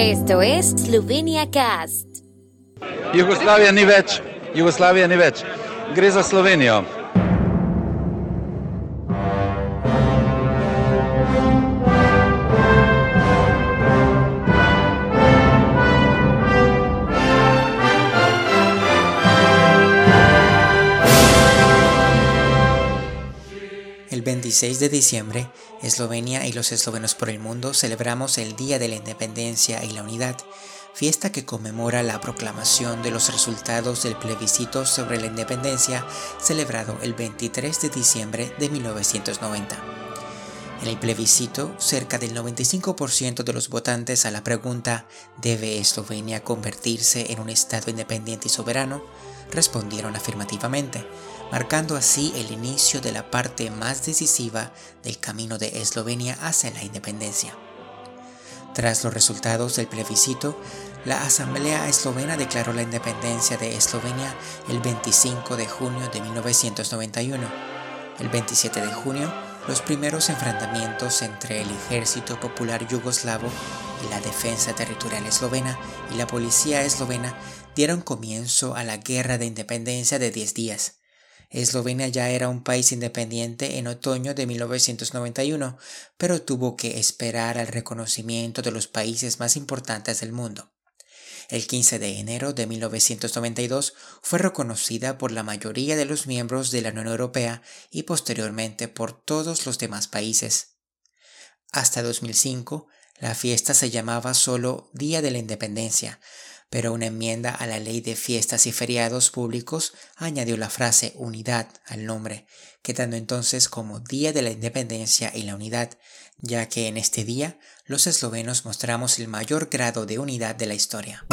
Esto es Slovenia Cast. Jugoslavija ni več, Jugoslavija ni več. Gre za Slovenijo. El 26 de diciembre, Eslovenia y los eslovenos por el mundo celebramos el Día de la Independencia y la Unidad, fiesta que conmemora la proclamación de los resultados del plebiscito sobre la independencia celebrado el 23 de diciembre de 1990. En el plebiscito, cerca del 95% de los votantes a la pregunta ¿Debe Eslovenia convertirse en un Estado independiente y soberano? Respondieron afirmativamente, marcando así el inicio de la parte más decisiva del camino de Eslovenia hacia la independencia. Tras los resultados del plebiscito, la Asamblea Eslovena declaró la independencia de Eslovenia el 25 de junio de 1991. El 27 de junio, los primeros enfrentamientos entre el Ejército Popular Yugoslavo y la Defensa Territorial Eslovena y la Policía Eslovena dieron comienzo a la Guerra de Independencia de 10 días. Eslovenia ya era un país independiente en otoño de 1991, pero tuvo que esperar al reconocimiento de los países más importantes del mundo. El 15 de enero de 1992 fue reconocida por la mayoría de los miembros de la Unión Europea y posteriormente por todos los demás países. Hasta 2005, la fiesta se llamaba solo Día de la Independencia, pero una enmienda a la ley de fiestas y feriados públicos añadió la frase unidad al nombre, quedando entonces como Día de la Independencia y la Unidad, ya que en este día los eslovenos mostramos el mayor grado de unidad de la historia.